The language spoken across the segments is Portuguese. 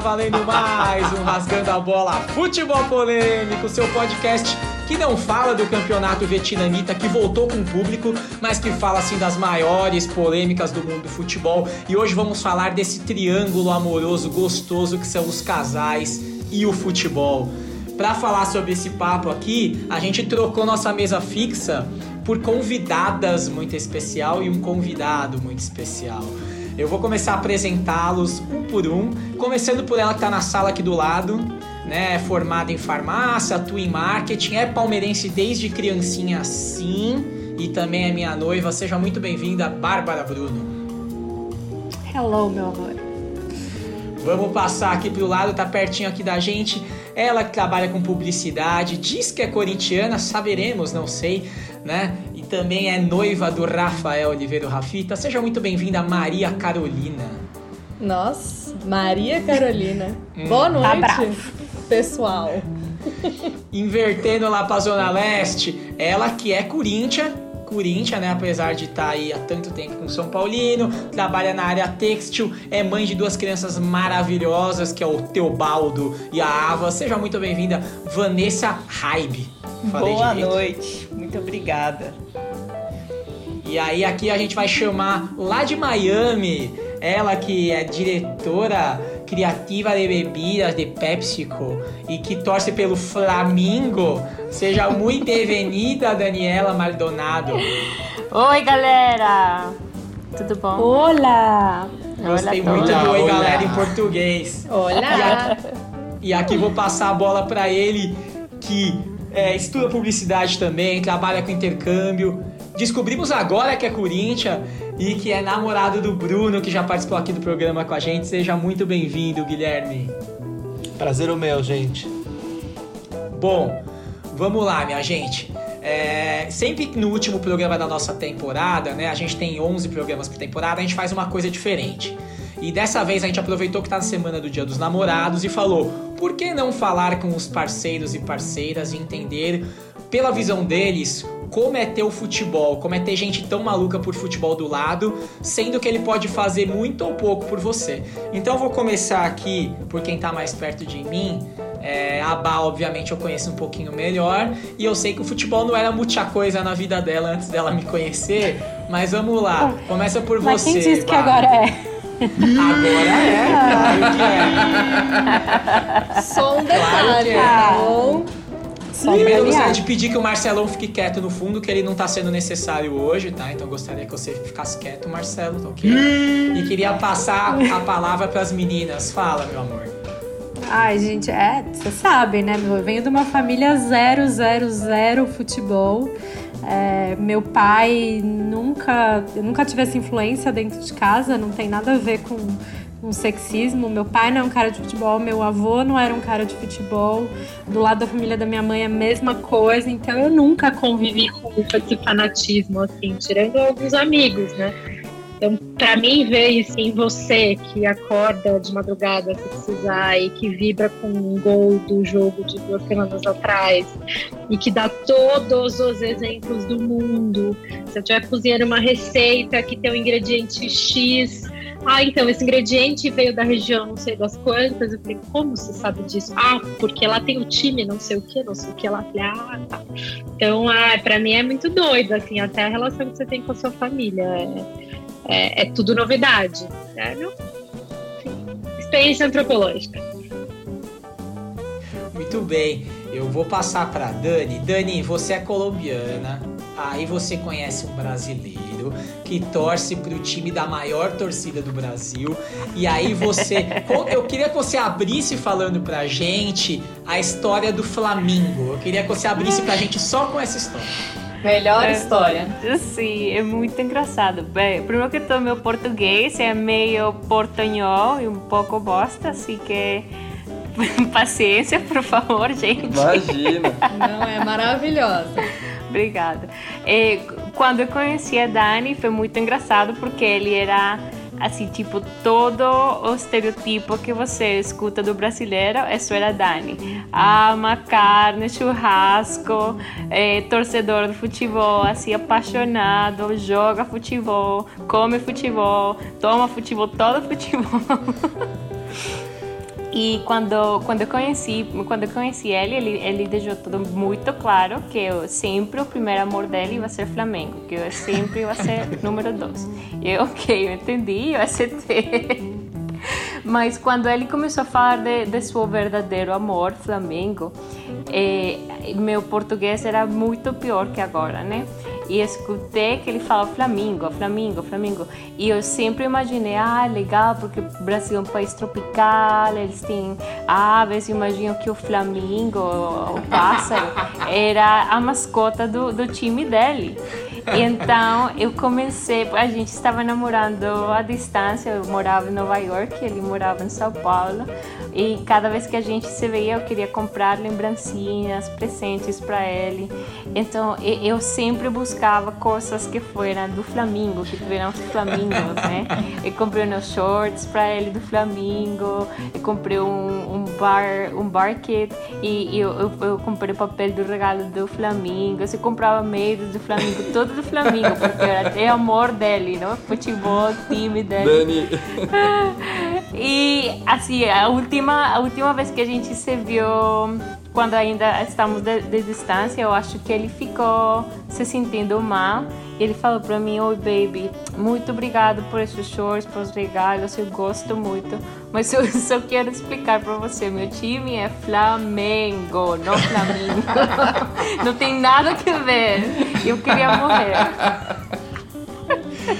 valendo mais um Rasgando a Bola Futebol Polêmico, seu podcast que não fala do campeonato vietnamita que voltou com o público, mas que fala assim das maiores polêmicas do mundo do futebol. E hoje vamos falar desse triângulo amoroso gostoso que são os casais e o futebol. Para falar sobre esse papo aqui, a gente trocou nossa mesa fixa por convidadas muito especial e um convidado muito especial. Eu vou começar a apresentá-los um por um, começando por ela que está na sala aqui do lado, né? É formada em farmácia, atua em marketing, é palmeirense desde criancinha sim e também é minha noiva. Seja muito bem-vinda, Bárbara Bruno. Hello, meu amor. Vamos passar aqui pro lado, tá pertinho aqui da gente. Ela que trabalha com publicidade, diz que é corintiana, saberemos, não sei, né? também é noiva do Rafael Oliveira Rafita. Seja muito bem-vinda, Maria Carolina. Nossa, Maria Carolina. Hum. Boa tá noite, tá pessoal. Invertendo lá pra Zona Leste, ela que é Corinthians, Corinthians, né? Apesar de estar tá aí há tanto tempo com São Paulino, trabalha na área têxtil, é mãe de duas crianças maravilhosas, que é o Teobaldo e a Ava. Seja muito bem-vinda, Vanessa Raib. Boa direito. noite, muito obrigada. E aí aqui a gente vai chamar lá de Miami, ela que é diretora criativa de bebidas de PepsiCo e que torce pelo Flamingo. Seja muito bem-vinda, Daniela Maldonado. Oi, galera! Tudo bom? Olá! Gostei Olá, muito do Oi, galera, em português. Olá! E aqui vou passar a bola para ele, que é, estuda publicidade também, trabalha com intercâmbio, Descobrimos agora que é Corinthians e que é namorado do Bruno, que já participou aqui do programa com a gente. Seja muito bem-vindo, Guilherme. Prazer o meu, gente. Bom, vamos lá, minha gente. É, sempre no último programa da nossa temporada, né? A gente tem 11 programas por temporada, a gente faz uma coisa diferente. E dessa vez a gente aproveitou que tá na semana do Dia dos Namorados e falou: por que não falar com os parceiros e parceiras e entender, pela visão deles, como é ter o futebol, como é ter gente tão maluca por futebol do lado, sendo que ele pode fazer muito ou pouco por você. Então eu vou começar aqui por quem tá mais perto de mim. É, a Bá, obviamente, eu conheço um pouquinho melhor. E eu sei que o futebol não era muita coisa na vida dela antes dela me conhecer. Mas vamos lá, começa por mas você. Quem disse que agora é? Agora é, claro que é. Só um detalhe, claro é. Primeiro, eu gostaria de pedir que o Marcelão fique quieto no fundo, que ele não tá sendo necessário hoje, tá? Então eu gostaria que você ficasse quieto, Marcelo, tá ok? e queria passar a palavra para as meninas. Fala, meu amor. Ai, gente, é, você sabe, né? Eu venho de uma família zero, zero, zero futebol. É, meu pai nunca, eu nunca tive essa influência dentro de casa, não tem nada a ver com um sexismo. Meu pai não é um cara de futebol, meu avô não era um cara de futebol. Do lado da família da minha mãe é a mesma coisa. Então eu nunca convivi com esse fanatismo, assim, tirando alguns amigos, né? Então, para mim, ver isso em você que acorda de madrugada se precisar e que vibra com um gol do jogo de duas semanas atrás e que dá todos os exemplos do mundo. Se eu estiver cozinhando uma receita que tem um ingrediente X, ah, então, esse ingrediente veio da região não sei das quantas. Eu falei, como você sabe disso? Ah, porque lá tem o time, não sei o que, não sei o que lá. Falei, ah, tá. Então, ah, pra mim é muito doido, assim, até a relação que você tem com a sua família. É, é, é tudo novidade, né? Experiência antropológica. Muito bem, eu vou passar para Dani. Dani, você é colombiana, aí você conhece um brasileiro que torce para o time da maior torcida do Brasil. E aí você. Eu queria que você abrisse falando pra gente a história do Flamengo. Eu queria que você abrisse pra gente só com essa história. Melhor é, história. Sim, é muito engraçado. Bem, primeiro que todo, meu português é meio portanhol e um pouco bosta, assim que paciência, por favor, gente. Imagina. Não, é maravilhosa. Obrigada. E, quando eu conheci a Dani, foi muito engraçado porque ele era assim, tipo, todo o estereotipo que você escuta do brasileiro, isso era Dani. Ama carne, churrasco, é, torcedor do futebol, assim, apaixonado, joga futebol, come futebol, toma futebol, todo futebol. E quando quando eu conheci quando eu conheci ele, ele ele deixou tudo muito claro que eu sempre o primeiro amor dele vai ser Flamengo, que eu sempre vai ser número dois. E eu, ok, eu entendi, eu aceitei. Mas quando ele começou a falar de, de seu verdadeiro amor, Flamengo, eh, meu português era muito pior que agora, né? E escutei que ele fala Flamengo, Flamengo, Flamengo. E eu sempre imaginei, ah, legal, porque o Brasil é um país tropical, eles têm aves. Imagino que o Flamengo, o pássaro, era a mascota do, do time dele. Então eu comecei, a gente estava namorando à distância, eu morava em Nova York, ele morava em São Paulo, e cada vez que a gente se veia eu queria comprar lembrancinhas, presentes para ele. Então eu sempre buscava coisas que foram do Flamengo, que tiveram flamingos, né? Eu comprei uns shorts para ele do Flamengo, eu comprei um, um bar, um bar kit e, e eu, eu, eu, comprei papel do regalo do Flamengo, eu comprava meios do Flamengo, todo do Flamengo, porque era até amor dele, não? Futebol, time dele. Dani. E assim, a última, a última vez que a gente se viu, quando ainda estamos de, de distância, eu acho que ele ficou se sentindo mal. Ele falou para mim: Oi, baby, muito obrigado por esses shorts, por os regalos, eu gosto muito. Mas eu só quero explicar para você: meu time é Flamengo, não Flamengo. não tem nada a ver. Eu queria morrer.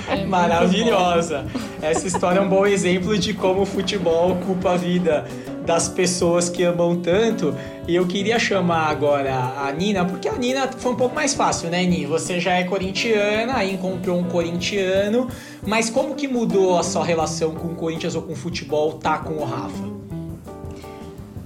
É Maravilhosa. Essa história é um bom exemplo de como o futebol ocupa a vida das pessoas que amam tanto. E eu queria chamar agora a Nina, porque a Nina foi um pouco mais fácil, né, Nina? Você já é corintiana, aí encontrou um corintiano, mas como que mudou a sua relação com o Corinthians ou com o futebol, tá com o Rafa?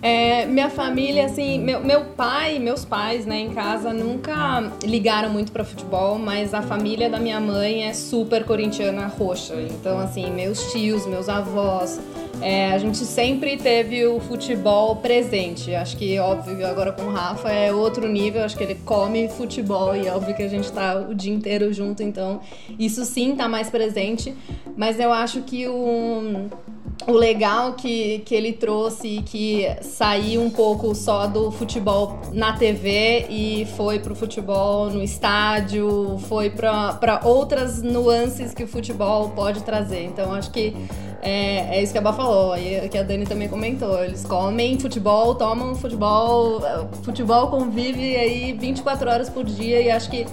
É, minha família, assim, meu, meu pai, meus pais, né, em casa nunca ligaram muito para futebol, mas a família da minha mãe é super corintiana roxa. Então, assim, meus tios, meus avós, é, a gente sempre teve o futebol presente. Acho que, óbvio, agora com o Rafa é outro nível. Acho que ele come futebol e é óbvio que a gente tá o dia inteiro junto. Então, isso sim tá mais presente. Mas eu acho que o o legal que, que ele trouxe que saiu um pouco só do futebol na TV e foi pro futebol no estádio, foi para outras nuances que o futebol pode trazer. Então acho que é, é isso que a Bá falou, e que a Dani também comentou. Eles comem futebol, tomam futebol, futebol convive aí 24 horas por dia e acho que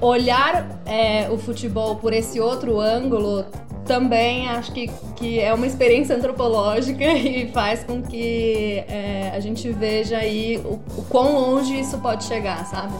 olhar é, o futebol por esse outro ângulo também acho que, que é uma experiência antropológica e faz com que é, a gente veja aí o, o quão longe isso pode chegar, sabe?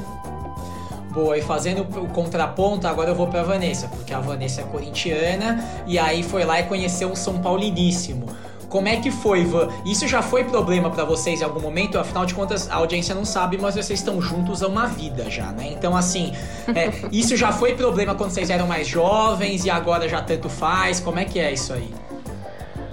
Boa, e fazendo o contraponto, agora eu vou pra Vanessa, porque a Vanessa é corintiana e aí foi lá e conheceu um São Pauliníssimo. Como é que foi, Ivan? Isso já foi problema para vocês em algum momento? Afinal de contas, a audiência não sabe, mas vocês estão juntos há uma vida já, né? Então, assim, é, isso já foi problema quando vocês eram mais jovens e agora já tanto faz? Como é que é isso aí?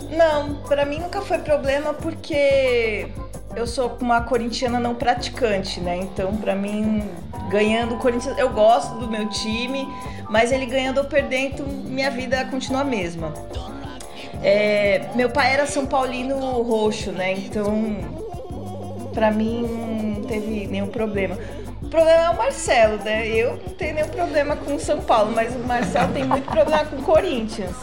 Não, para mim nunca foi problema porque eu sou uma corintiana não praticante, né? Então, para mim, ganhando o Corinthians, eu gosto do meu time, mas ele ganhando ou perdendo, minha vida continua a mesma. É, meu pai era São Paulino roxo, né? Então, pra mim, não teve nenhum problema. O problema é o Marcelo, né? Eu não tenho nenhum problema com São Paulo, mas o Marcelo tem muito problema com o Corinthians.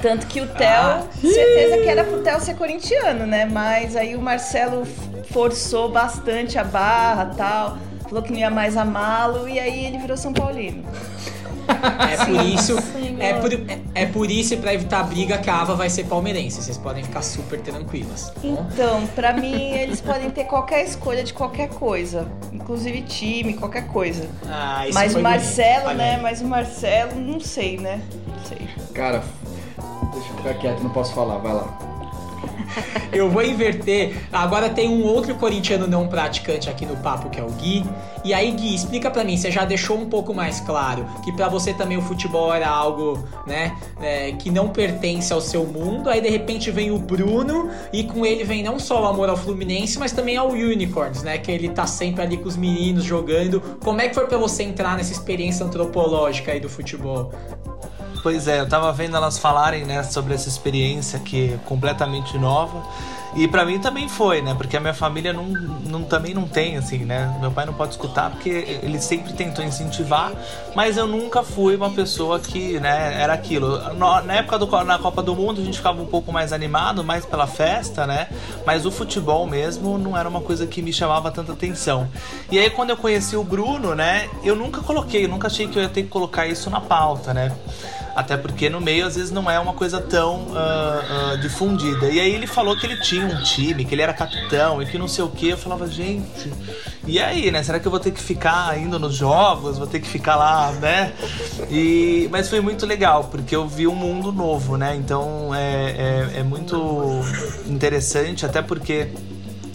Tanto que o Theo, ah. certeza que era pro Theo ser corintiano, né? Mas aí o Marcelo forçou bastante a barra tal, falou que não ia mais amá-lo e aí ele virou São Paulino. É por isso, é por, é, é por isso e pra evitar briga que a Ava vai ser palmeirense. Vocês podem ficar super tranquilas. Tá então, pra mim, eles podem ter qualquer escolha de qualquer coisa. Inclusive time, qualquer coisa. Ah, isso Mas o Marcelo, né? Mas o Marcelo, não sei, né? Não sei. Cara, deixa eu ficar quieto, não posso falar, vai lá. Eu vou inverter. Agora tem um outro corintiano não praticante aqui no papo, que é o Gui. E aí, Gui, explica para mim, você já deixou um pouco mais claro que para você também o futebol era algo, né, é, que não pertence ao seu mundo. Aí de repente vem o Bruno e com ele vem não só o amor ao Fluminense, mas também ao Unicorns, né, que ele tá sempre ali com os meninos jogando. Como é que foi para você entrar nessa experiência antropológica aí do futebol? Pois é, eu tava vendo elas falarem, né, sobre essa experiência que é completamente nova. E para mim também foi, né? Porque a minha família não, não, também não tem, assim, né? Meu pai não pode escutar porque ele sempre tentou incentivar, mas eu nunca fui uma pessoa que, né, era aquilo. Na época do, na Copa do Mundo a gente ficava um pouco mais animado, mais pela festa, né? Mas o futebol mesmo não era uma coisa que me chamava tanta atenção. E aí quando eu conheci o Bruno, né, eu nunca coloquei, nunca achei que eu ia ter que colocar isso na pauta, né? Até porque no meio às vezes não é uma coisa tão uh, uh, difundida. E aí ele falou que ele tinha um time, que ele era capitão e que não sei o que. Eu falava, gente, e aí, né? Será que eu vou ter que ficar indo nos jogos? Vou ter que ficar lá, né? E, mas foi muito legal, porque eu vi um mundo novo, né? Então é, é, é muito interessante, até porque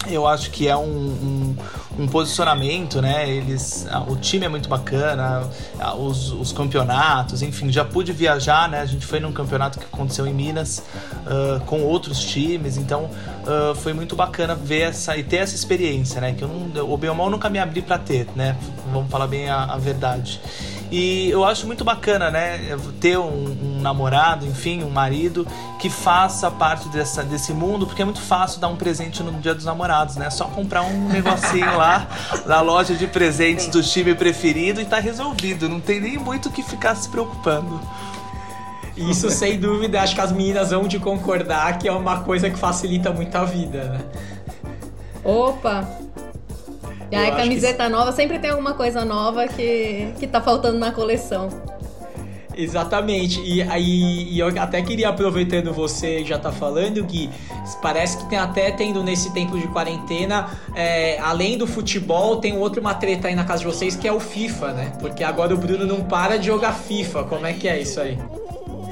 eu acho que é um, um um posicionamento, né? Eles, o time é muito bacana, os, os, campeonatos, enfim, já pude viajar, né? A gente foi num campeonato que aconteceu em Minas uh, com outros times, então uh, foi muito bacana ver essa e ter essa experiência, né? Que eu não, o Belmont nunca me abri para ter, né? Vamos falar bem a, a verdade. E eu acho muito bacana, né? Ter um, um, namorado, enfim, um marido que faça parte dessa, desse mundo, porque é muito fácil dar um presente no dia dos namorados, né? Só comprar um negocinho lá na loja de presentes do time preferido e tá resolvido. Não tem nem muito o que ficar se preocupando. Isso, sem dúvida, acho que as meninas vão de concordar que é uma coisa que facilita muito a vida, né? Opa! E aí, camiseta que... nova, sempre tem alguma coisa nova que, que tá faltando na coleção. Exatamente. E aí e eu até queria, aproveitando você já tá falando, Gui, parece que tem até tendo nesse tempo de quarentena, é, além do futebol, tem outro uma treta aí na casa de vocês que é o FIFA, né? Porque agora o Bruno não para de jogar FIFA. Como é que é isso aí?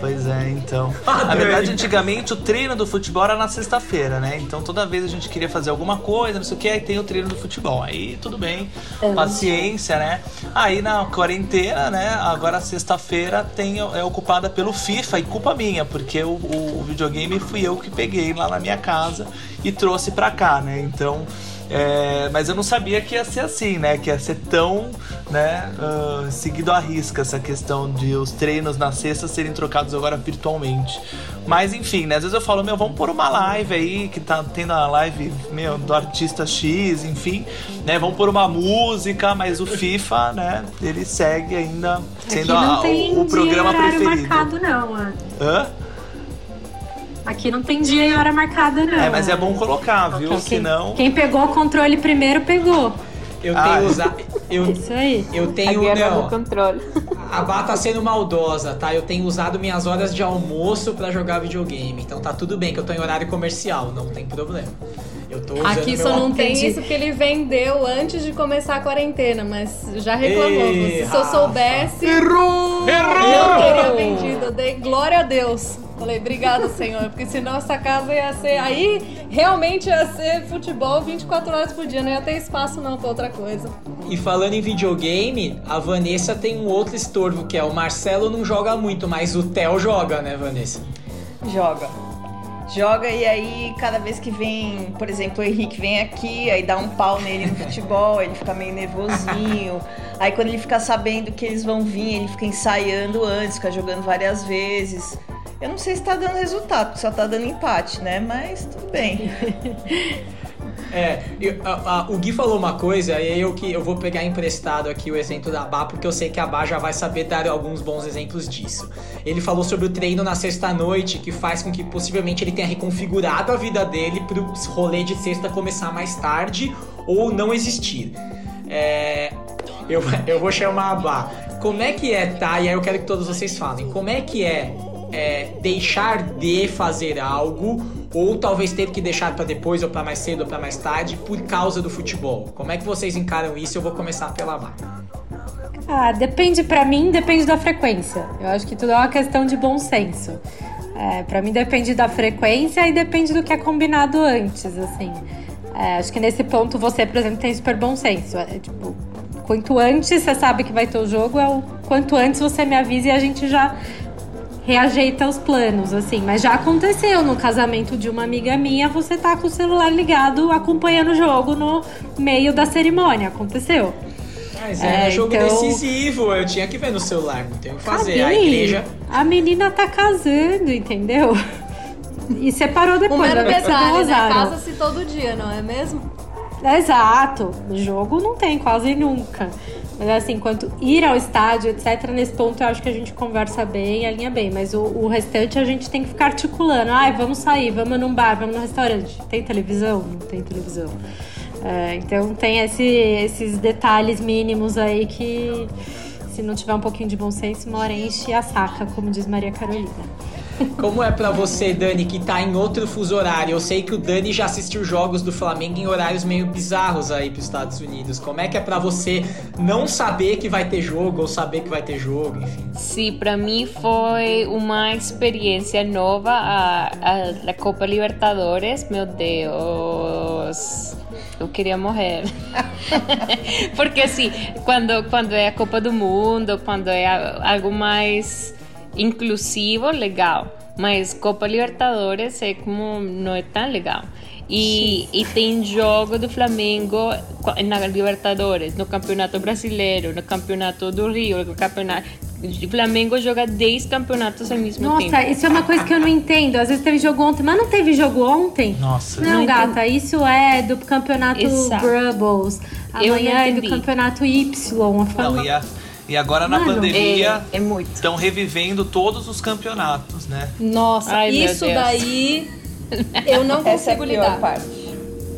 Pois é, então. Na verdade, antigamente o treino do futebol era na sexta-feira, né? Então toda vez a gente queria fazer alguma coisa, não sei o que, aí tem o treino do futebol. Aí tudo bem, é. paciência, né? Aí na quarentena, né? Agora sexta-feira tem é ocupada pelo FIFA e culpa minha, porque o, o videogame fui eu que peguei lá na minha casa e trouxe pra cá, né? Então é, mas eu não sabia que ia ser assim, né? Que ia ser tão né, uh, seguido à risca essa questão de os treinos na sexta serem trocados agora virtualmente. Mas enfim, né? Às vezes eu falo, meu, vamos pôr uma live aí, que tá tendo a live, meu, do artista X, enfim, né? Vamos pôr uma música, mas o FIFA, né? Ele segue ainda sendo a, o, o programa preferido. Marcado, não, Hã? Aqui não tem dia e hora marcada, não. É, mas é bom colocar, viu? Quem, Senão. Quem pegou o controle primeiro, pegou. Eu ah, tenho usado. Eu, Isso aí. Eu tenho. A guerra não, do controle. A Bá tá sendo maldosa, tá? Eu tenho usado minhas horas de almoço para jogar videogame. Então tá tudo bem que eu tô em horário comercial, não tem problema. Eu tô Aqui só não tem isso que ele vendeu antes de começar a quarentena, mas já reclamou. Ei, Se eu soubesse. Errou! Errou! Eu teria vendido. Eu dei glória a Deus. Falei, obrigado, Senhor, porque senão essa casa ia ser. Aí realmente ia ser futebol 24 horas por dia, não ia ter espaço não pra outra coisa. E falando em videogame, a Vanessa tem um outro estorvo, que é o Marcelo não joga muito, mas o Theo joga, né, Vanessa? Joga. Joga e aí cada vez que vem, por exemplo, o Henrique vem aqui, aí dá um pau nele no futebol, ele fica meio nervosinho. Aí quando ele fica sabendo que eles vão vir, ele fica ensaiando antes, fica jogando várias vezes. Eu não sei se tá dando resultado, só tá dando empate, né? Mas tudo bem. É, eu, a, a, o Gui falou uma coisa, e eu que eu vou pegar emprestado aqui o exemplo da Bá, porque eu sei que a Bá já vai saber dar alguns bons exemplos disso. Ele falou sobre o treino na sexta-noite, que faz com que possivelmente ele tenha reconfigurado a vida dele pro rolê de sexta começar mais tarde ou não existir. É, eu, eu vou chamar a Bá. Como é que é, tá? E aí eu quero que todos vocês falem. Como é que é é, deixar de fazer algo ou talvez ter que deixar para depois ou para mais cedo ou para mais tarde por causa do futebol. Como é que vocês encaram isso? Eu vou começar pela Má. Ah, depende para mim, depende da frequência. Eu acho que tudo é uma questão de bom senso. É, para mim depende da frequência e depende do que é combinado antes, assim. É, acho que nesse ponto você, por exemplo, tem super bom senso. É, tipo, quanto antes você sabe que vai ter o jogo, é o quanto antes você me avisa e a gente já reajeita os planos, assim. Mas já aconteceu no casamento de uma amiga minha, você tá com o celular ligado acompanhando o jogo no meio da cerimônia. Aconteceu. Mas é, É, jogo então- decisivo, eu tinha que ver no celular, não tem o que fazer. A igreja. A menina tá casando, entendeu? E separou Um depois, vai ver se detalhe, né? Casa-se todo dia, não é mesmo? Exato. Jogo não tem quase nunca. Mas assim, quanto ir ao estádio, etc., nesse ponto eu acho que a gente conversa bem, alinha bem. Mas o, o restante a gente tem que ficar articulando. Ai, vamos sair, vamos num bar, vamos no restaurante. Tem televisão? Não tem televisão. É, então tem esse- esses detalhes mínimos aí que, se não tiver um pouquinho de bom senso, uma hora enche a saca, como diz Maria Carolina. Como é pra você, Dani, que tá em outro fuso horário? Eu sei que o Dani já assistiu jogos do Flamengo em horários meio bizarros aí pros Estados Unidos. Como é que é pra você não saber que vai ter jogo ou saber que vai ter jogo, enfim? Sí, para mí fue una experiencia nueva a, a la Copa Libertadores. Meu Deus, eu queria morrer. Porque assim, quando, quando é a Copa do Mundo, quando é a- algo mais inclusivo, legal. Mas Copa Libertadores é como não é tão legal. E, e tem jogo do Flamengo na Libertadores, no Campeonato Brasileiro, no Campeonato do Rio, no Campeonato. O Flamengo joga 10 campeonatos ao mesmo tempo. Nossa, isso é uma coisa que eu não entendo. Às vezes teve jogo ontem, mas não teve jogo ontem? Nossa. Não, Não gata, isso é do campeonato Exato. Brubbles. Amanhã é do campeonato Y. A fama- Não, e, a- e agora na Mano, pandemia É, é estão revivendo todos os campeonatos, né? Nossa, Ai, isso daí eu não Essa é a consigo pior lidar. parte.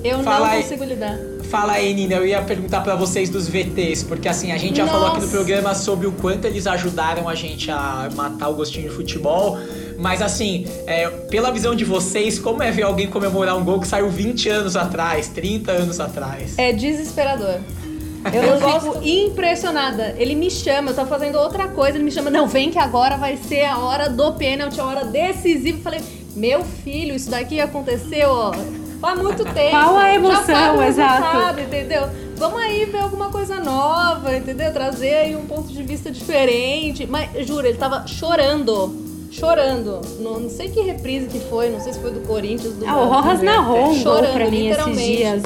Eu Fala não aí. consigo lidar. Fala aí, Nina, eu ia perguntar pra vocês dos VTs, porque assim, a gente já falou aqui no Nossa. programa sobre o quanto eles ajudaram a gente a matar o gostinho de futebol. Mas assim, é, pela visão de vocês, como é ver alguém comemorar um gol que saiu 20 anos atrás, 30 anos atrás? É desesperador. Eu Eu não fico gosto. impressionada. Ele me chama, eu tô fazendo outra coisa, ele me chama, não, vem que agora vai ser a hora do pênalti, a hora decisiva. Eu falei, meu filho, isso daqui aconteceu, ó, há muito tempo. Qual a emoção, sabe exato. resultado, entendeu? Vamos aí ver alguma coisa nova, entendeu? Trazer aí um ponto de vista diferente. Mas, juro, ele tava chorando. Chorando. Não, não sei que reprise que foi, não sei se foi do Corinthians, do Ah, o Rojas narrou um Chorando, pra mim esses literalmente. dias.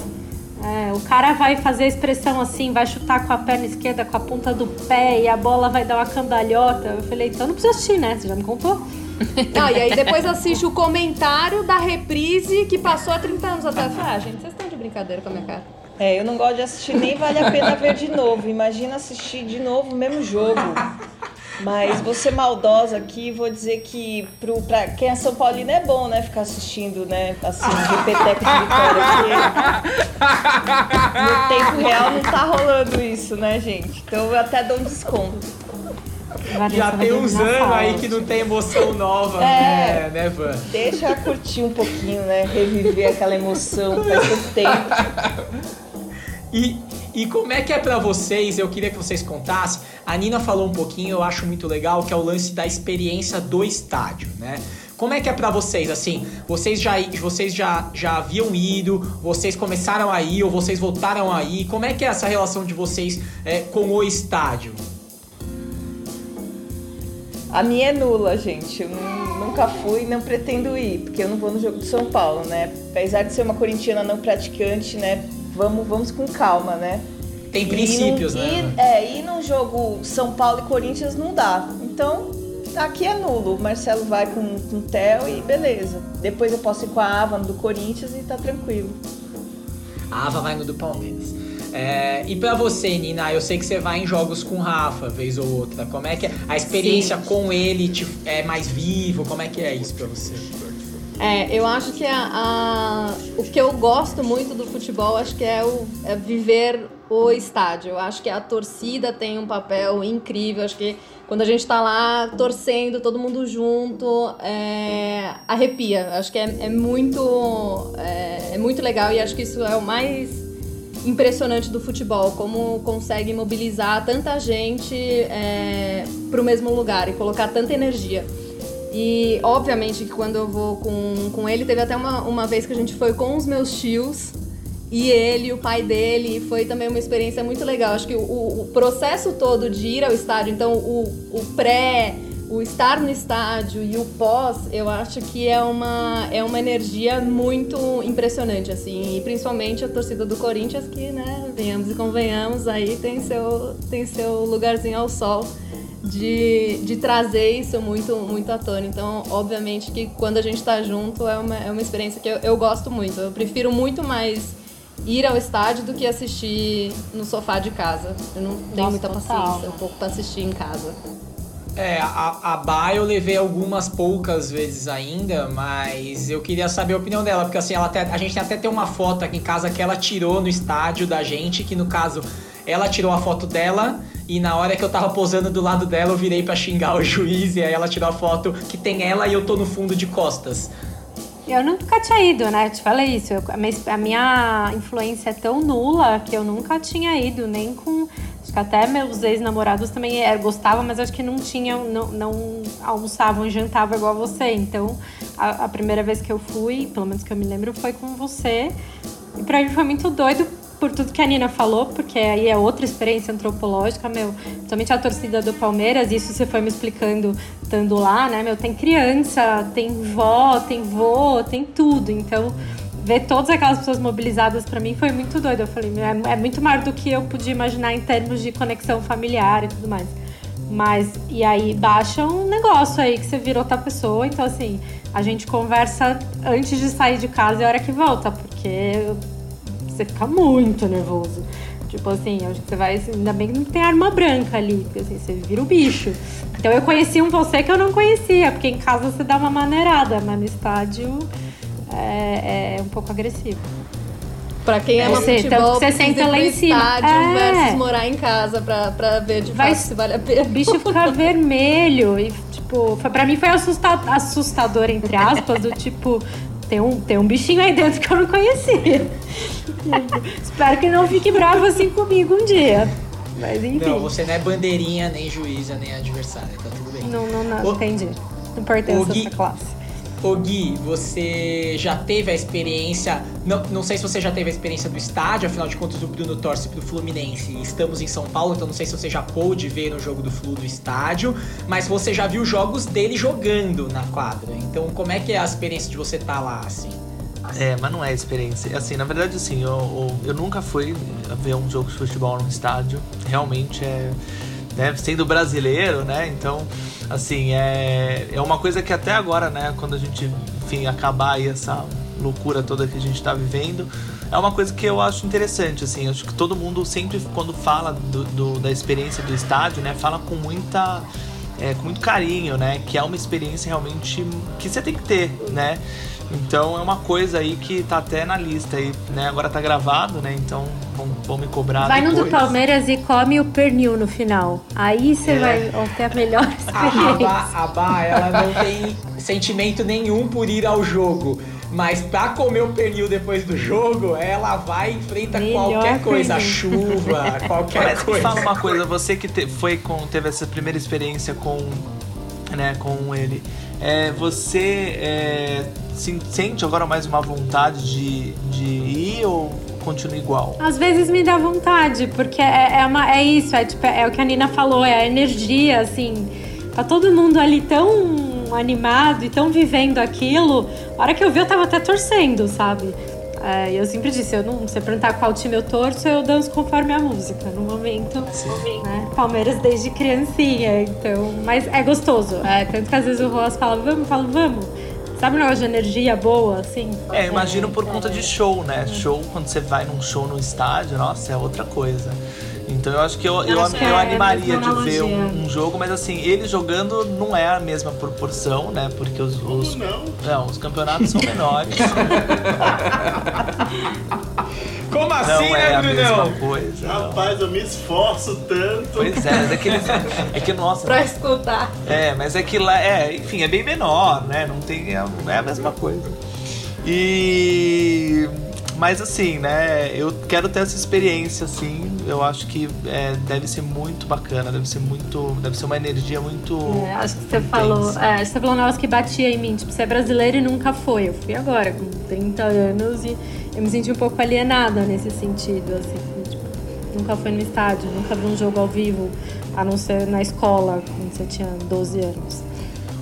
É, o cara vai fazer a expressão assim, vai chutar com a perna esquerda, com a ponta do pé e a bola vai dar uma cambalhota. Eu falei, então não precisa assistir, né? Você já me contou? Ah, e aí depois assiste o comentário da reprise que passou há 30 anos atrás. Eu falei, ah, gente, vocês estão de brincadeira com a minha cara. É, eu não gosto de assistir, nem vale a pena ver de novo. Imagina assistir de novo o mesmo jogo. Mas vou ser maldosa aqui vou dizer que pro, pra quem é São Paulino é bom, né? Ficar assistindo, né? Assim, repeteco de vitória. Porque no tempo real não tá rolando isso, né, gente? Então eu até dou um desconto. Vanessa Já tem uns anos aí que não tem emoção nova, É. né, né, Van? Deixa eu curtir um pouquinho, né? Reviver aquela emoção faz tanto tempo. E, e como é que é pra vocês? Eu queria que vocês contassem. A Nina falou um pouquinho, eu acho muito legal, que é o lance da experiência do estádio, né? Como é que é pra vocês, assim? Vocês já, vocês já, já haviam ido, vocês começaram a ir ou vocês voltaram a ir? Como é que é essa relação de vocês é, com o estádio? A minha é nula, gente. Eu nu- nunca fui e não pretendo ir, porque eu não vou no jogo do São Paulo, né? Apesar de ser uma corintiana não praticante, né? Vamos, vamos com calma, né? Tem E princípios, não- né? e- é, ir num jogo São Paulo e Corinthians não dá. Então, aqui é nulo. O Marcelo vai com, com o Theo e beleza. Depois eu posso ir com a Ava no do Corinthians e tá tranquilo. A Ava vai no do Palmeiras. É, e pra você, Nina, eu sei que você vai em jogos com o Rafa, vez ou outra. Como é que é? A experiência com ele te- é mais vivo? Como é que é isso pra você? É, eu acho que a, a- o que eu gosto muito do futebol, acho que é, o, é viver o estádio. Eu acho que a torcida tem um papel incrível. Acho que quando a gente tá lá torcendo, todo mundo junto, é, arrepia. Acho que é, é muito, é, é muito legal e acho que isso é o mais impressionante do futebol, como consegue mobilizar tanta gente é, para o mesmo lugar e colocar tanta energia. E obviamente que quando eu vou com, com ele, teve até uma, uma vez que a gente foi com os meus tios e ele, o pai dele, foi também uma experiência muito legal. Acho que o, o processo todo de ir ao estádio, então o, o pré, o estar no estádio e o pós, eu acho que é uma, é uma energia muito impressionante, assim, e principalmente a torcida do Corinthians, que, né, venhamos e convenhamos, aí tem seu, tem seu lugarzinho ao sol de, de trazer isso muito, muito à tona. Então, obviamente que quando a gente está junto é uma, é uma experiência que eu, eu gosto muito. Eu prefiro muito mais ir ao estádio do que assistir no sofá de casa. Eu não tenho Nossa, muita total. paciência um pouco para assistir em casa. É, a, a Bá eu levei algumas poucas vezes ainda, mas eu queria saber a opinião dela, porque assim, ela até, a gente até tem uma foto aqui em casa que ela tirou no estádio da gente, que no caso, ela tirou a foto dela e na hora que eu tava posando do lado dela, eu virei pra xingar o juiz e aí ela tirou a foto que tem ela e eu tô no fundo de costas. Eu nunca tinha ido, né? Te falei isso. Eu- a, minha, a minha influência é tão nula que eu nunca tinha ido, nem com. Acho que até meus ex-namorados também é, gostavam, mas acho que não tinham, não, não almoçavam, jantavam igual você. Então, a, a primeira vez que eu fui, pelo menos que eu me lembro, foi com você. E pra mim foi muito doido por tudo que a Nina falou, porque aí é outra experiência antropológica, meu. Principalmente a torcida do Palmeiras, isso você foi me explicando estando lá, né, meu? Tem criança, tem vó, tem vô, tem tudo. Então, ver todas aquelas pessoas mobilizadas pra mim foi muito doido. Eu falei, é, é muito maior do que eu podia imaginar em termos de conexão familiar e tudo mais. Mas, e aí baixa um negócio aí que você virou outra pessoa. Então, assim, a gente conversa antes de sair de casa e a hora que volta, porque você fica muito nervoso. Tipo assim, acho que você vai. Ainda bem que não tem arma branca ali, porque assim, você vira o bicho. Então eu conheci um você que eu não conhecia, porque em casa você dá uma maneirada, mas no estádio é, é um pouco agressivo. Pra quem ama Você, futebol, tanto que você senta lá em cima. estádio É. versus morar em casa pra, pra ver de Vai- fato se vale a O pena. bicho fica vermelho e, tipo, pra mim foi assusta- assustador, entre aspas, do tipo, tem um, tem um bichinho aí dentro que eu não conhecia. Espero que não fique bravo assim comigo um dia. Mas enfim. Não, você não é bandeirinha, nem juíza, nem adversária, tá tudo bem. Não, não, não, Ô- entendi. Não pertence a essa classe. Ô Gui, você já teve a experiência. Não, não sei se você já teve a experiência do estádio, afinal de contas o Bruno torce pro Fluminense. Estamos em São Paulo, então não sei se você já pôde ver o jogo do Flu do estádio, mas você já viu jogos dele jogando na quadra. Então como é que é a experiência de você estar lá, assim? É, mas não é experiência. Assim, na verdade, assim, eu, eu, eu nunca fui ver um jogo de futebol num estádio. Realmente é. Né, sendo brasileiro, né? Então, assim, é, é uma coisa que até agora, né? Quando a gente, enfim, acabar aí essa loucura toda que a gente tá vivendo, é uma coisa que eu acho interessante, assim. Acho que todo mundo sempre, quando fala do, do- da experiência do estádio, né? Fala com muita é, com muito carinho, né? Que é uma experiência realmente que você tem que ter, né? Então é uma coisa aí que tá até na lista aí, né? Agora tá gravado, né? Então vão, vão me cobrar Vai no depois. do Palmeiras e come o pernil no final. Aí você É. vai ter a melhor experiência. A Bá, ela não tem sentimento nenhum por ir ao jogo. Mas pra comer o pernil depois do jogo, ela vai e enfrenta Melhor qualquer coisa, pernil. chuva, qualquer me coisa. fala uma coisa, você que te- foi com, teve essa primeira experiência com, né, com ele, é, você é, sente agora mais uma vontade de, de ir ou continua igual? Às vezes me dá vontade, porque é, é, uma, é isso, é, tipo, é o que a Nina falou, é a energia, assim. Tá todo mundo ali tão animado e tão vivendo aquilo. A hora que eu vi, eu tava até torcendo, sabe? É, eu sempre disse, eu não, se eu perguntar qual time eu torço, eu danço conforme a música. No momento, né? Palmeiras desde criancinha, então... Mas é gostoso, é, tanto que às vezes o Ross fala, vamos, eu falo, vamos. Sabe um negócio de energia boa, assim? É, imagino por conta de show, né? Show, quando você vai num show no estádio, nossa, é outra coisa. Então eu acho que eu, eu, acho que eu é a animaria mesma de ver um, um jogo, mas assim, ele jogando não é a mesma proporção, né? Porque os, os, não? os campeonatos são menores. Como assim, não é né, a mesma Brunão? coisa. não. Rapaz, eu me esforço tanto. Pois é, mas é que eles. É que, nossa. Pra escutar. É, mas é que lá, é, enfim, é bem menor, né? Não tem, é, não é a mesma coisa. E. Mas assim, né? Eu quero ter essa experiência, assim. Eu acho que é, deve ser muito bacana, deve ser muito. Deve ser uma energia muito. É, acho que você intensa. falou. É, acho que você falou um negócio que batia em mim. Tipo, você é brasileiro e nunca foi. Eu fui agora, com 30 anos, e eu me senti um pouco alienada nesse sentido, assim. Tipo, nunca fui no estádio, nunca vi um jogo ao vivo. a não ser na escola, quando você tinha 12 anos.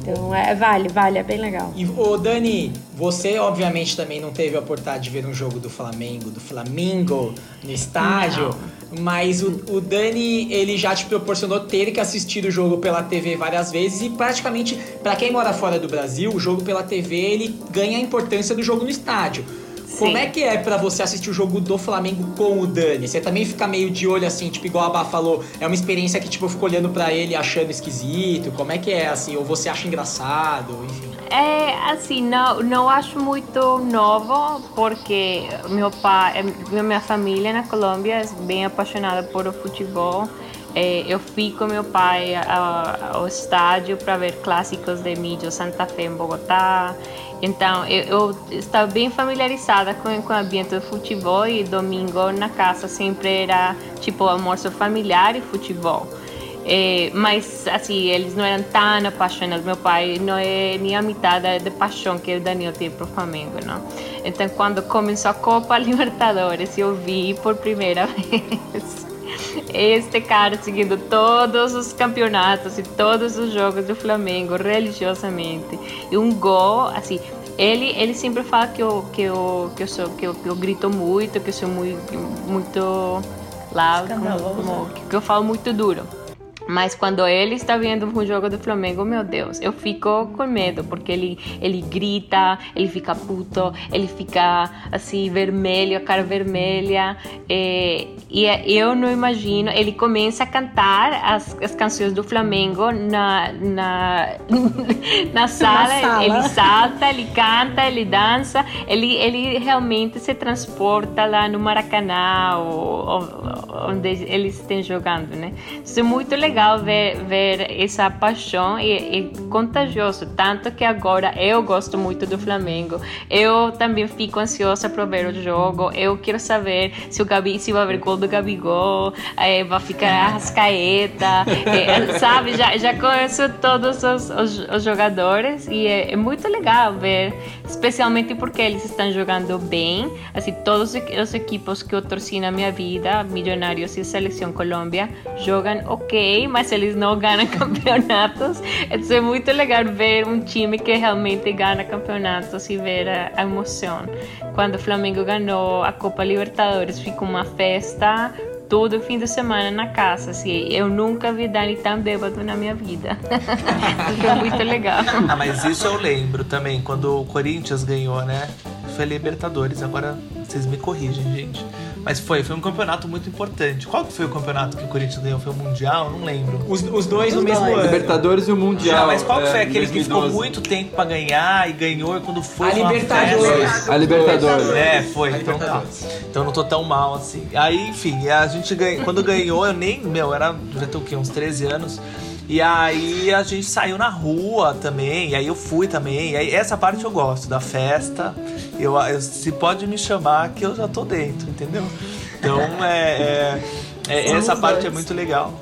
Então é vale, vale, é bem legal. E ô Dani, você obviamente também não teve a oportunidade de ver um jogo do Flamengo, do Flamingo no estádio, mas o, o Dani ele já te proporcionou ter que assistir o jogo pela TV várias vezes e praticamente para quem mora fora do Brasil, o jogo pela TV ele ganha a importância do jogo no estádio. Como é que é pra você assistir o jogo do Flamengo com o Dani? Você também fica meio de olho assim, tipo, igual a Bá falou, é uma experiência que, tipo, eu fico olhando pra ele achando esquisito? Como é que é, assim? Ou você acha engraçado, enfim? É, assim, não, não acho muito novo, porque meu pai, minha família na Colômbia é bem apaixonada por o futebol. É, eu fui com meu pai ao, estádio para ver clássicos de Millo Santa Fe em Bogotá. Então, eu, eu estava bem familiarizada com, com o ambiente do futebol e domingo na casa sempre era tipo almoço familiar e futebol. É, mas assim, eles não eram tão apaixonados. Meu pai não é nem a metade da paixão que o Daniel tem pro Flamengo, não. Então, quando começou a Copa Libertadores, eu vi por primeira vez este cara seguindo todos os campeonatos e todos os jogos do Flamengo religiosamente. E um gol, assim, ele, ele sempre fala que eu, que eu, que eu sou que eu, que eu grito muito, que eu sou muito muito loud, como, como, que eu falo muito duro. Mas quando ele está vendo um jogo do Flamengo, meu Deus, eu fico com medo, porque ele, ele grita, ele fica puto, ele fica assim, vermelho, a cara vermelha. E, e eu não imagino. Ele começa a cantar as, as canções do Flamengo na, na, na, sala, na sala. Ele salta, ele canta, ele dança. Ele, ele realmente se transporta lá no Maracanã, ou, ou, onde eles estão jogando, né? Isso é muito legal legal ver, ver essa paixão e, e, contagioso, tanto que agora eu gosto muito do Flamengo. Eu também fico ansiosa para ver o jogo. Eu quero saber se o Gabi, se vai haver gol do Gabigol, é, vai ficar a Rascaeta, é, sabe? Já, já conheço todos os, os, os jogadores e é, é, muito legal ver, especialmente porque eles estão jogando bem. Assim, todos os equipos que eu torci na minha vida, Milionários e Seleção Colômbia, jogam ok mas eles não ganham campeonatos. Então é muito legal ver um time que realmente ganha campeonatos e ver a, a emoção. Quando o Flamengo ganhou a Copa Libertadores, ficou uma festa todo fim de semana na casa. Assim, eu nunca vi Dani tão bêbado na minha vida. Foi muito legal. Ah, mas isso eu lembro também, quando o Corinthians ganhou, né? Foi Libertadores, agora vocês me corrigem, gente. Mas foi, foi um campeonato muito importante. Qual que foi o campeonato que o Corinthians ganhou? Foi o Mundial? Não lembro. Os, os dois no mesmo ano. Libertadores e o Mundial. mas qual que foi é, aquele que 2012. ficou muito tempo pra ganhar e ganhou e quando foi A Libertadores. festa? A Libertadores. É, foi. A Então tá. Então não tô tão mal assim. Aí, enfim, a gente ganhou. Quando ganhou, eu nem. Meu, era. Já tô o quê? Uns 13 anos. E aí a gente saiu na rua também. E aí eu fui também. E aí essa parte eu gosto, da festa. Eu, eu- se pode me chamar que eu já tô dentro, entendeu? Então é. é- é- essa parte é muito legal.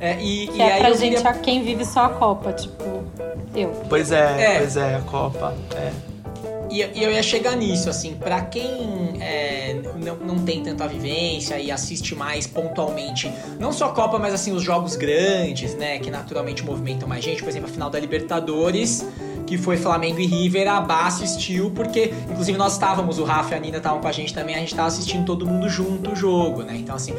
É, e, Que e é aí pra gente queria- a quem vive só a Copa, tipo, eu. Pois é, É. pois é, a Copa. É. E, e eu ia chegar nisso, assim, pra quem é, não, não tem tanta vivência e assiste mais pontualmente, não só Copa, mas assim, os jogos grandes, né, que naturalmente movimentam mais gente, por exemplo, a final da Libertadores, que foi Flamengo e River, a Bá assistiu, porque, inclusive, nós estávamos, o Rafa e a Nina estavam com a gente também, a gente tava assistindo todo mundo junto o jogo, né, então assim,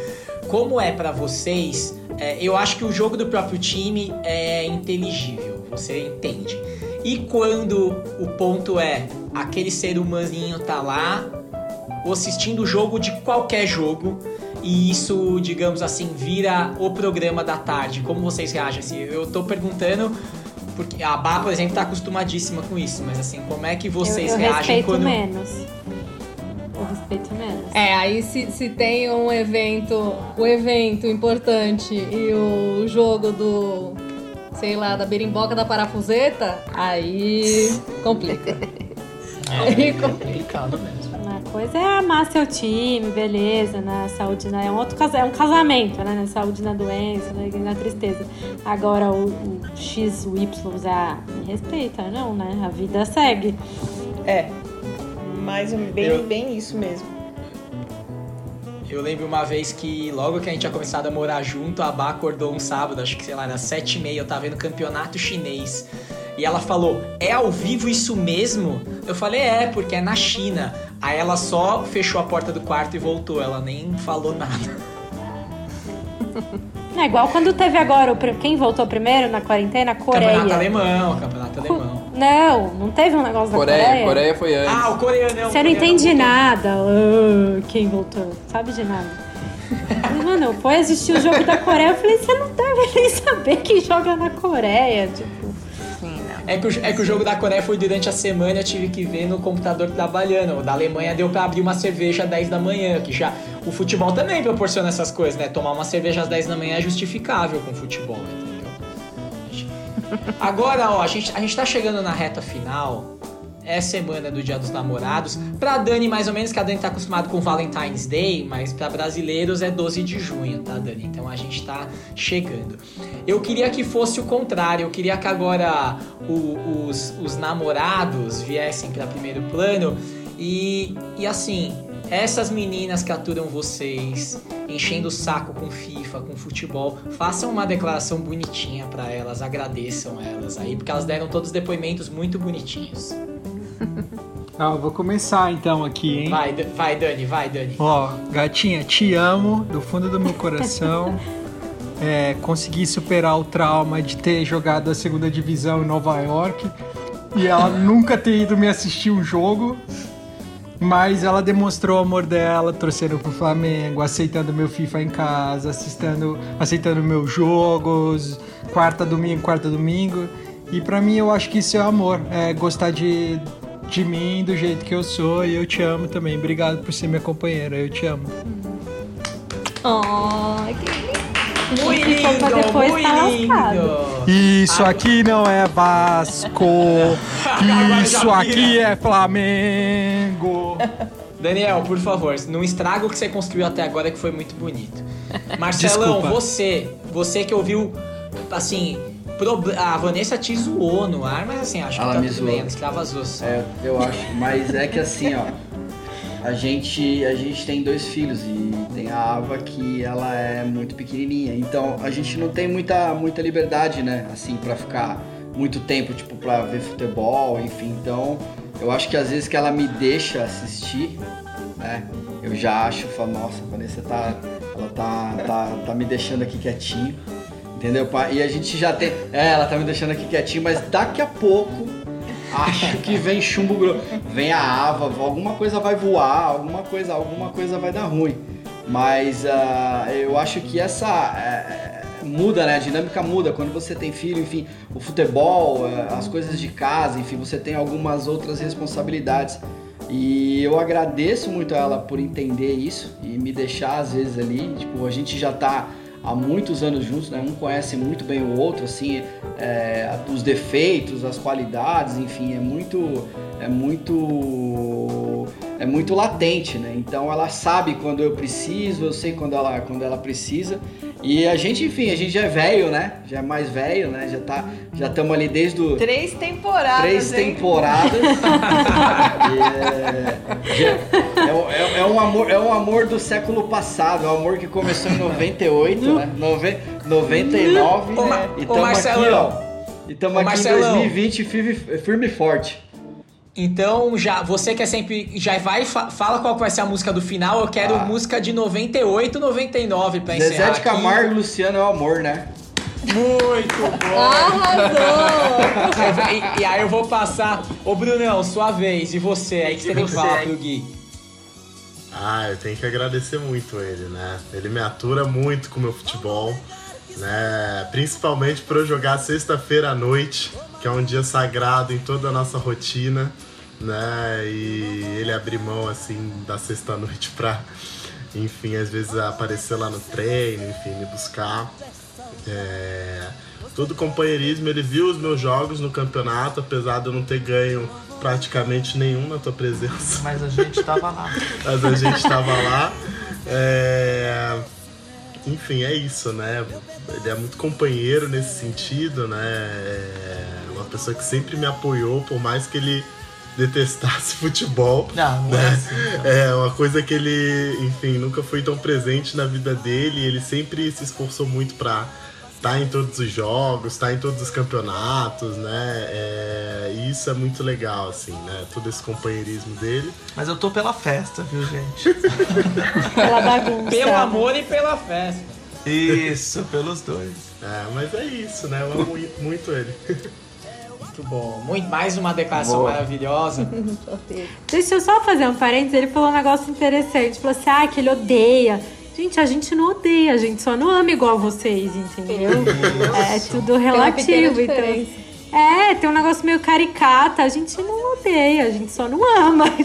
como é pra vocês, é, eu acho que o jogo do próprio time é inteligível, você entende. E quando o ponto é aquele ser humaninho tá lá assistindo o jogo de qualquer jogo e isso, digamos assim, vira o programa da tarde, como vocês reagem? Assim, eu tô perguntando porque a Bá, por exemplo, tá acostumadíssima com isso, mas assim, como é que vocês eu, eu reagem respeito quando menos. Eu respeito menos. É, aí se, se tem um evento, o evento importante e o jogo do, sei lá, da berimboca da parafuseta, aí complica. Aí complica. complicado mesmo. Uma coisa é amar seu time, beleza, na saúde, né? É um outro é um casamento, né? Na saúde, na doença, na, na tristeza. Agora o, o X, o Y, ah, me respeita, não, né? A vida segue. É. Mas bem, Eu- bem isso mesmo. Eu lembro uma vez que logo que a gente tinha começado a morar junto, a Bá acordou um sábado, acho que sei lá, era sete e meia, eu tava vendo campeonato chinês. E ela falou, é ao vivo isso mesmo? Eu falei, é, porque é na China. Aí ela só fechou a porta do quarto e voltou, ela nem falou nada. É igual quando teve agora, o, quem voltou primeiro na quarentena? Coreia. Campeonato alemão, campeonato alemão. Não, não teve um negócio da Coreia, Coreia? Coreia foi antes. Ah, o coreano não. Você o não entende voltou. nada. Ah, quem voltou? Sabe de nada. Mano, foi assistir o jogo da Coreia. Eu falei, você não deve nem saber quem joga na Coreia. Tipo, Sim, não. É que, o, é que o jogo da Coreia foi durante a semana, eu tive que ver no computador trabalhando. O da Alemanha deu pra abrir uma cerveja às 10 da manhã, que já. O futebol também proporciona essas coisas, né? Tomar uma cerveja às 10 da manhã é justificável com o futebol, entendeu? Agora, ó, a gente, a gente tá chegando na reta final. É semana do Dia dos Namorados. Pra Dani, mais ou menos, que a Dani tá acostumada com Valentine's Day, mas pra brasileiros é 12 de junho, tá, Dani? Então a gente tá chegando. Eu queria que fosse o contrário. Eu queria que agora o- os, os namorados viessem pra primeiro plano. E, e assim, essas meninas que aturam vocês, enchendo o saco com FIFA, com futebol, façam uma declaração bonitinha pra elas, agradeçam elas aí, porque elas deram todos depoimentos muito bonitinhos. Ah, vou começar então aqui, hein? Vai, vai Dani, vai, Dani. Ó, gatinha, te amo do fundo do meu coração. É, consegui superar o trauma de ter jogado a segunda divisão em Nova York e ela nunca ter ido me assistir um jogo. Mas ela demonstrou o amor dela, torcendo pro Flamengo, aceitando meu FIFA em casa, assistindo, aceitando meus jogos, quarta domingo, quarta domingo. E pra mim eu acho que isso é amor, é gostar de, de mim do jeito que eu sou e eu te amo também. Obrigado por ser minha companheira, eu te amo. oh, que Muito pra lindo, depois muito tá lindo. Isso aqui não é Vasco, isso aqui é Flamengo. Daniel, por favor, não estraga o que você construiu até agora que foi muito bonito. Marcelão, Desculpa. você, você que ouviu, assim, a Vanessa te zoou no ar, mas assim, acho que Ela tá me tudo zoou. bem, ela extravasou só. É, eu acho. Mas é que assim, ó. A gente, a gente tem dois filhos e tem a Ava que ela é muito pequenininha. Então a gente não tem muita, muita liberdade, né? Assim, pra ficar muito tempo, tipo, pra ver futebol, enfim. Então eu acho que às vezes que ela me deixa assistir, né? Eu já acho, falo, nossa, Vanessa tá, ela tá, tá, tá me deixando aqui quietinho. Entendeu? pá? E a gente já tem. É, ela tá me deixando aqui quietinho, mas daqui a pouco acho que vem chumbo grosso. Vem a ava, alguma coisa vai voar, alguma coisa, alguma coisa vai dar ruim. Mas ah, eu acho que essa é, muda, né? A dinâmica muda quando você tem filho, enfim, o futebol, é, as coisas de casa, enfim, você tem algumas outras responsabilidades. E eu agradeço muito a ela por entender isso e me deixar às vezes ali, tipo, a gente já tá há muitos anos juntos, né? Um conhece muito bem o outro, assim, é, os defeitos, as qualidades, enfim, é muito, é muito, é muito latente, né? Então ela sabe quando eu preciso, eu sei quando ela, quando ela precisa. E a gente, enfim, a gente já é velho, né? Já é mais velho, né? Já tá, já estamos ali desde o Três temporadas, três hein? temporadas. é, é, um- é- é um amor, é um amor do século passado, é um amor que começou em 98, né? Nove, 99. Ô, Ma- e ô, tamo aqui, ó. E estamos aqui em 2020 firme, firme e forte. Então, já, você que é sempre. Já vai, fa- fala qual que vai ser a música do final. Eu quero Ah. música de 98, 99 pra encerrar. Zezé de aqui. Camargo e Luciano é o amor, né? Muito bom! Arrasou! E, e aí eu vou passar. Ô Brunão, sua vez. E você aí que você tem que falar pro Gui. Ah, eu tenho que agradecer muito ele, né? Ele me atura muito com o meu futebol, né? Principalmente para eu jogar sexta-feira à noite, que é um dia sagrado em toda a nossa rotina, né? E ele abrir mão assim da sexta noite pra, enfim, às vezes aparecer lá no treino, enfim, me buscar. É, todo companheirismo, ele viu os meus jogos no campeonato, apesar de eu não ter ganho praticamente nenhum na tua presença Mas a gente tava lá. mas a gente tava lá. É, Enfim, é isso, né? Ele é muito companheiro nesse sentido, né? É uma pessoa que sempre me apoiou, por mais que ele detestasse futebol. Não, não é né? assim. não. É uma coisa que ele, enfim, nunca foi tão presente na vida dele. Ele sempre se esforçou muito pra estar em todos os jogos, estar em todos os campeonatos, né? É, e isso é muito legal, assim, né? Todo esse companheirismo dele. Mas eu tô pela festa, viu, gente? Pela bagunça. Pelo amor e pela festa. Isso, pelos dois. É, mas é isso, né? Eu amo muito ele. Muito bom. Muito, mais uma declaração Boa. maravilhosa. Deixa eu só fazer um parênteses. Ele falou um negócio interessante. Falou assim: ah, que ele odeia. Gente, a gente não odeia, a gente só não ama igual vocês, entendeu? É tudo uma pequena relativo. Então, é, tem um negócio meio caricata. A gente não odeia, a gente só não ama.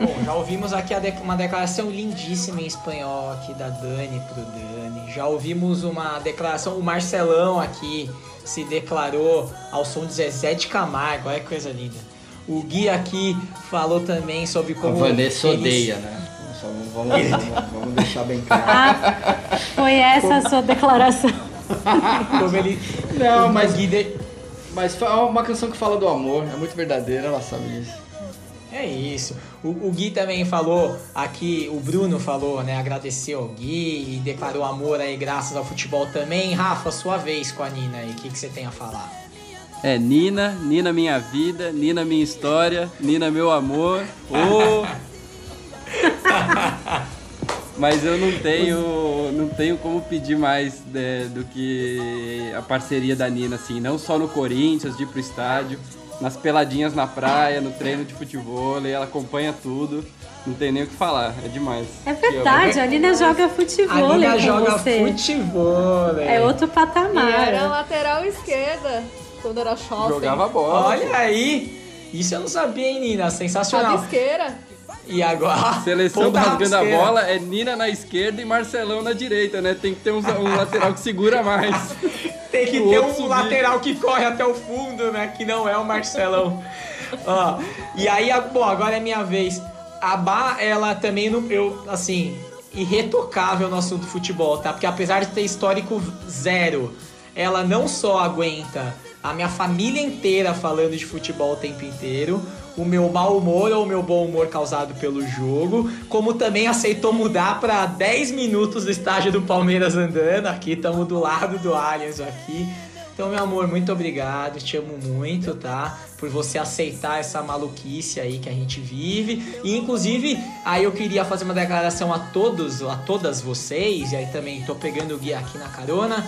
Bom, já ouvimos aqui uma declaração lindíssima em espanhol aqui da Dani pro Dani. Já ouvimos uma declaração, o Marcelão aqui se declarou ao som de Zezé de Camargo, olha que coisa linda. O Gui aqui falou também sobre A como. Vanessa eles- odeia, né? Só vamos, vamos, vamos deixar bem claro. Ah, foi essa a sua declaração. Como ele. Não, o mas- Gui de- Mas foi uma canção que fala do amor, é muito verdadeira, ela sabe disso. É isso. O, o Gui também falou aqui, o Bruno falou, né? Agradeceu ao Gui e declarou amor aí graças ao futebol também. Rafa, sua vez com a Nina aí, o que, que você tem a falar? É Nina, Nina minha vida, Nina minha história, Nina meu amor. Ô! Mas eu não tenho, não tenho como pedir mais né, do que a parceria da Nina, assim, não só no Corinthians, de ir pro estádio, nas peladinhas na praia, no treino de futebol, ela acompanha tudo, não tem nem o que falar, é demais. É verdade, a Nina joga A futebol Nina com joga você. futebol, É outro E patamar. era lateral esquerda, quando era shopping. Jogava bola. Olha aí! Isso eu não sabia, hein, Nina? Sensacional. Rabisqueira. E agora. Seleção tá rasgando a bola é Nina na esquerda e Marcelão na direita, né? Tem que ter um, um lateral que segura mais. Tem que O ter um subir. lateral que corre até o fundo, né? Que não é o Marcelão. Ó, e aí, a- bom, agora é minha vez. A Bá, ela também não. Eu, assim, irretocável no assunto futebol, tá? Porque apesar de ter histórico zero, ela não só aguenta a minha família inteira falando de futebol o tempo inteiro, o meu mau humor ou o meu bom humor causado pelo jogo, como também aceitou mudar para 10 minutos do estágio do Palmeiras andando. Aqui estamos do lado do Allianz aqui. Então, meu amor, muito obrigado, te amo muito, tá? Por você aceitar essa maluquice aí que a gente vive. E, inclusive, aí eu queria fazer uma declaração a todos, a todas vocês, e aí também tô pegando o guia aqui na carona,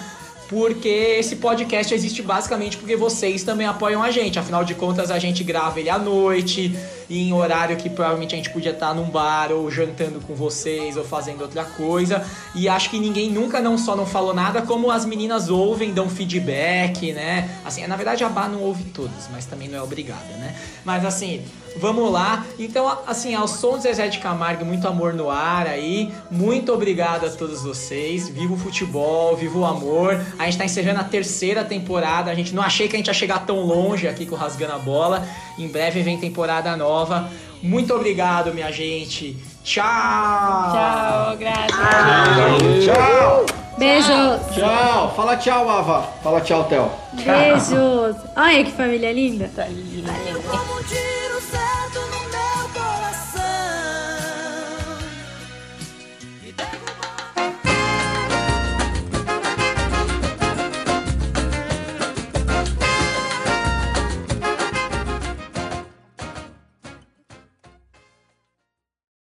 porque esse podcast existe basicamente porque vocês também apoiam a gente. Afinal de contas, a gente grava ele à noite, em horário que provavelmente a gente podia estar num bar ou jantando com vocês ou fazendo outra coisa. E acho que ninguém nunca não só não falou nada, como as meninas ouvem, dão feedback, né? Assim, na verdade a Bá não ouve todas, mas também não é obrigada, né? Mas assim, vamos lá. Então, assim, ao som de Zezé de Camargo, muito amor no ar aí. Muito obrigado a todos vocês. Viva o futebol, viva o amor. A gente tá encerrando a terceira temporada. A gente não achei que a gente ia chegar tão longe aqui com o Rasgando a Bola. Em breve vem temporada nova. Muito obrigado, minha gente. Tchau! Tchau, graças. Tchau! Beijos, Tchau! Fala tchau, Ava! Fala tchau, Theo! beijos. Olha que família linda. Tá dia